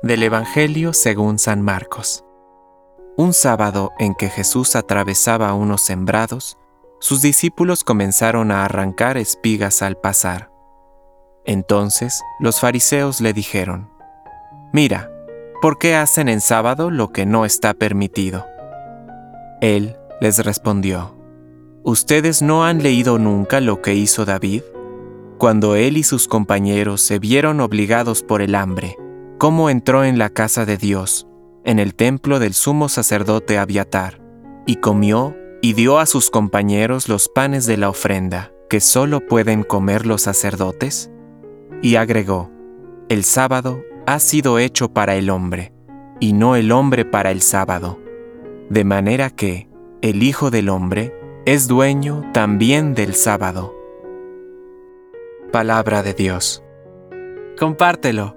Del Evangelio según San Marcos. Un sábado en que Jesús atravesaba unos sembrados, sus discípulos comenzaron a arrancar espigas al pasar. Entonces los fariseos le dijeron, Mira, ¿por qué hacen en sábado lo que no está permitido? Él les respondió, ¿Ustedes no han leído nunca lo que hizo David? Cuando él y sus compañeros se vieron obligados por el hambre, cómo entró en la casa de Dios, en el templo del sumo sacerdote Abiatar, y comió y dio a sus compañeros los panes de la ofrenda, que solo pueden comer los sacerdotes? Y agregó, el sábado ha sido hecho para el hombre, y no el hombre para el sábado, de manera que el Hijo del Hombre es dueño también del sábado. Palabra de Dios. Compártelo